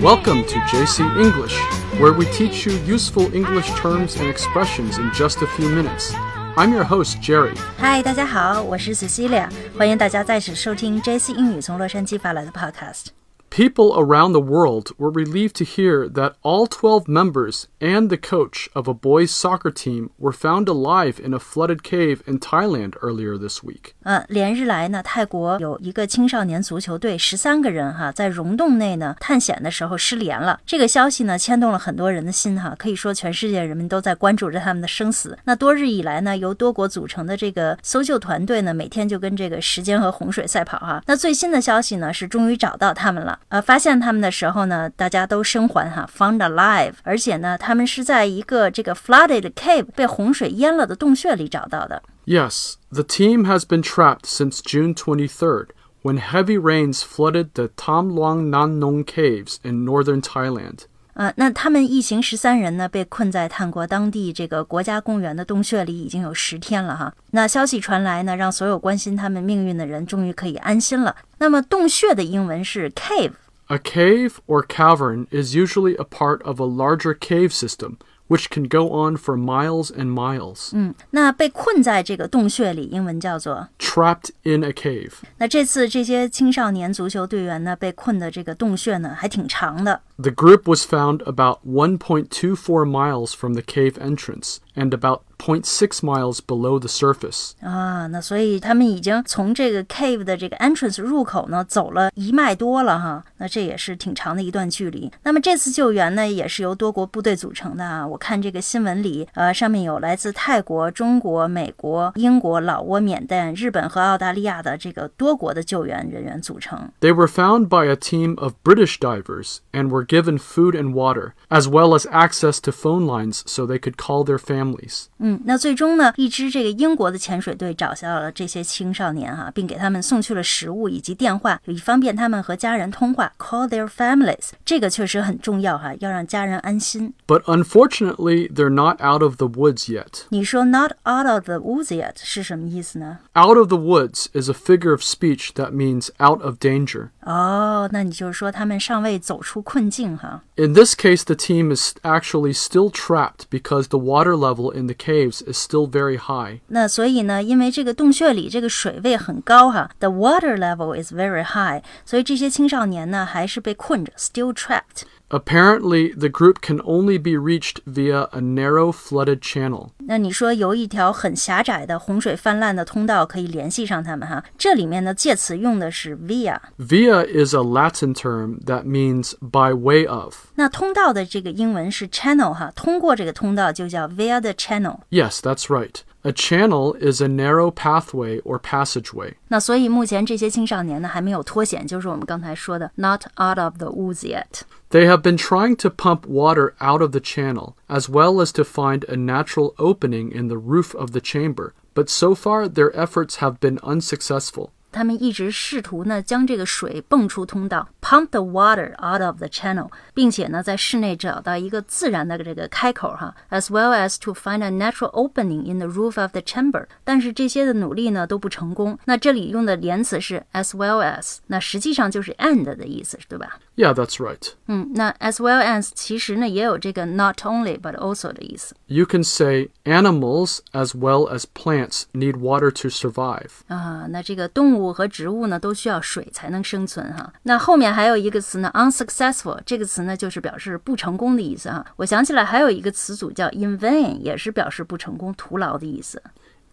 Welcome to JC English, where we teach you useful English terms and expressions in just a few minutes. I'm your host, Jerry. 嗨，大家好，我是 Cecilia，欢迎大家再次收听 JC 英语从洛杉矶发来的 Podcast。 People around the world were relieved to hear that all 12 members and the coach of a boys' soccer team were found alive in a flooded cave in Thailand earlier this week. 呃，连日来呢，泰国有一个青少年足球队，十三个人哈，在溶洞内呢探险的时候失联了。这个消息呢，牵动了很多人的心哈，可以说全世界人民都在关注着他们的生死。那多日以来呢，由多国组成的这个搜救团队呢，每天就跟这个时间和洪水赛跑哈。那最新的消息呢，是终于找到他们了。 呃，发现他们的时候呢，大家都生还哈，found alive，而且呢，他们是在一个这个 flooded cave 被洪水淹了的洞穴里找到的。Yes, the team has been trapped since June 23rd, when heavy rains flooded the Tham Luang Nang Non caves in northern Thailand. 呃，那他们一行十三人呢，被困在泰国当地这个国家公园的洞穴里已经有十天了哈。那消息传来呢，让所有关心他们命运的人终于可以安心了。那么洞穴的英文是 cave， A cave or cavern is usually a part of a larger cave system, which can go on for miles and miles. 嗯，那被困在这个洞穴里，英文叫做。 Trapped in a cave. 那这次这些青少年足球队员呢，被困的这个洞穴呢，还挺长的。 The group was found about 1.24 miles from the cave entrance and about 0.6 miles below the surface. 啊，那所以他们已经从这个 cave 的这个 entrance 入口呢走了一迈多了哈，那这也是挺长的一段距离。那么这次救援呢，也是由多国部队组成的啊。我看这个新闻里，呃，上面有来自泰国、中国、美国、英国、老挝、缅甸、日本和澳大利亚的这个多国的救援人员组成。 They were found by a team of British divers and were given food and water, as well as access to phone lines so they could call their families. 嗯， 那最终呢，一支这个英国的潜水队找到了这些青少年哈、并给他们送去了食物以及电话，以方便他们和家人通话，call their families。这个确实很重要哈、要让家人安心。 But unfortunately, they're not out of the woods yet. 你说 not out of the woods yet 是什么意思呢？ Out of the woods is a figure of speech that means out of danger. 哦，那你就是说他们尚未走出困境哈。 In this case, the team is actually still trapped because the water level in the caves is still very high. 那所以呢，因为这个洞穴里这个水位很高哈，the water level is very high，所以这些青少年呢还是被困着，still trapped。 Apparently, the group can only be reached via a narrow flooded channel. 那你说有一条很狭窄的洪水泛滥的通道可以联系上他们哈，这里面的介词用的是 via。 Via is a Latin term that means by way of. 那通道的这个英文是 channel 哈，通过这个通道就叫 via the channel。 Yes, that's right. A channel is a narrow pathway or passageway. 那所以目前这些青少年呢还没有脱险，就是我们刚才说的 not out of the woods yet。 They have been trying to pump water out of the channel, as well as to find a natural opening in the roof of the chamber, but so far their efforts have been unsuccessful. 他们一直试图呢将这个水泵出通道，pump the water out of the channel，并且呢在室内找到一个自然的这个开口哈，as well as to find a natural opening in the roof of the chamber。但是这些的努力呢都不成功。那这里用的连词是 as well as，那实际上就是 and 的意思，对吧？Yeah, that's right. 嗯，那 as well as 其实呢也有这个 not only but also 的意思 You can say animals as well as plants need water to survive. 啊。那这个动物和植物呢都需要水才能生存哈。那后面还有一个词呢，unsuccessful 这个词呢就是表示不成功的意思哈。我想起来还有一个词组叫 in vain，也是表示不成功、徒劳的意思。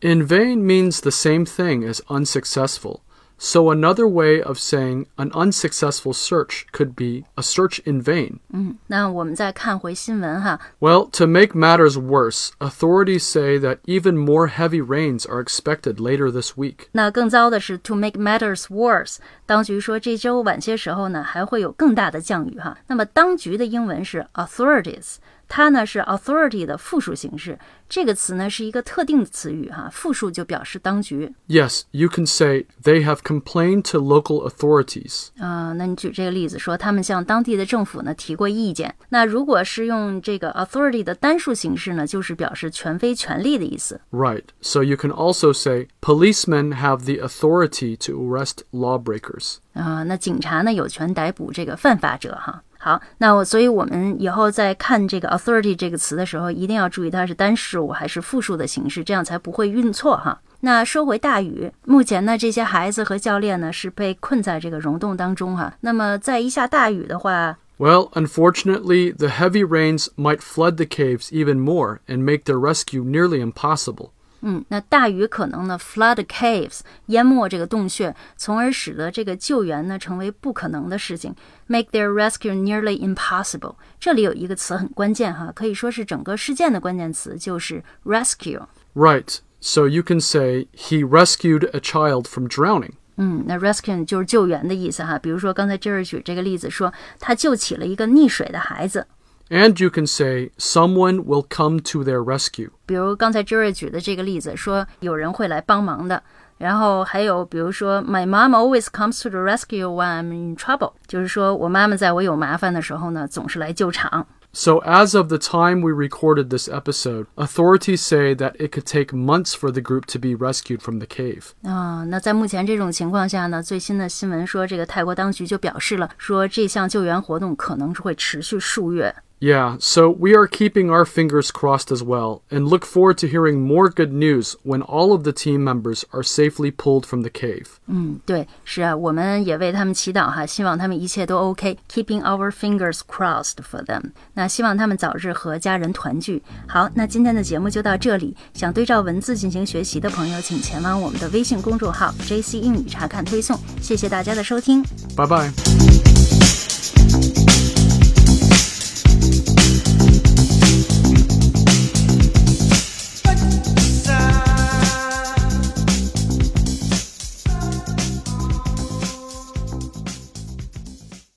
In vain means the same thing as unsuccessful. So another way of saying an unsuccessful search could be a search in vain. 那我们再看回新闻哈， Well, to make matters worse, authorities say that even more heavy rains are expected later this week. 那更糟的是，to make matters worse，当局说这周晚些时候呢还会有更大的降雨哈。那么当局的英文是 authorities， 它呢是 authority 的复数形式。这个词呢是一个特定的词语哈，复数就表示当局 Yes, you can say they have complained to local authorities. 啊、那你举这个例子说，他们向当地的政府呢提过意见。那如果是用这个 authority 的单数形式呢，就是表示权威、权力的意思。 Right. So you can also say policemen have the authority to arrest lawbreakers. 啊、那警察呢有权逮捕这个犯法者哈。 好，那我所以我们以后在看这个 authority 这个词的时候，一定要注意它是单数还是复数的形式，这样才不会晕错哈。那说回大雨，目前呢，这些孩子和教练呢是被困在这个溶洞当中哈。那么在一下大雨的话， Well, unfortunately, the heavy rains might flood the caves even more and make their rescue nearly impossible. 嗯，那大雨可能呢 flood caves 淹没这个洞穴，从而使得这个救援呢成为不可能的事情，make their rescue nearly impossible。这里有一个词很关键哈，可以说是整个事件的关键词，就是 rescue。Right. So you can say he rescued a child from drowning. 嗯，那 rescue 就是救援的意思哈。比如说刚才 Jerry 举这个例子说，他救起了一个溺水的孩子。And you can say someone will come to their rescue. 比如刚才 Jerry 举的这个例子，说有人会来帮忙的。然后还有比如说，My mom always comes to the rescue when I'm in trouble，就是说我妈妈在我有麻烦的时候呢，总是来救场。 So, as of the time we recorded this episode, authorities say that it could take months for the group to be rescued from the cave. 啊、那在目前这种情况下呢，最新的新闻说，这个泰国当局就表示了，说这项救援活动可能是会持续数月。 Yeah, so we are keeping our fingers crossed as well and look forward to hearing more good news when all of the team members are safely pulled from the cave. 嗯，对，是啊，我们也为他们祈祷哈，希望他们一切都 OK，keeping、our fingers crossed for them。那希望他们早日和家人团聚。好，那今天的节目就到这里。想对照文字进行学习的朋友，请前往我们的微信公众号 JC 英语查看推送。谢谢大家的收听。 Bye bye.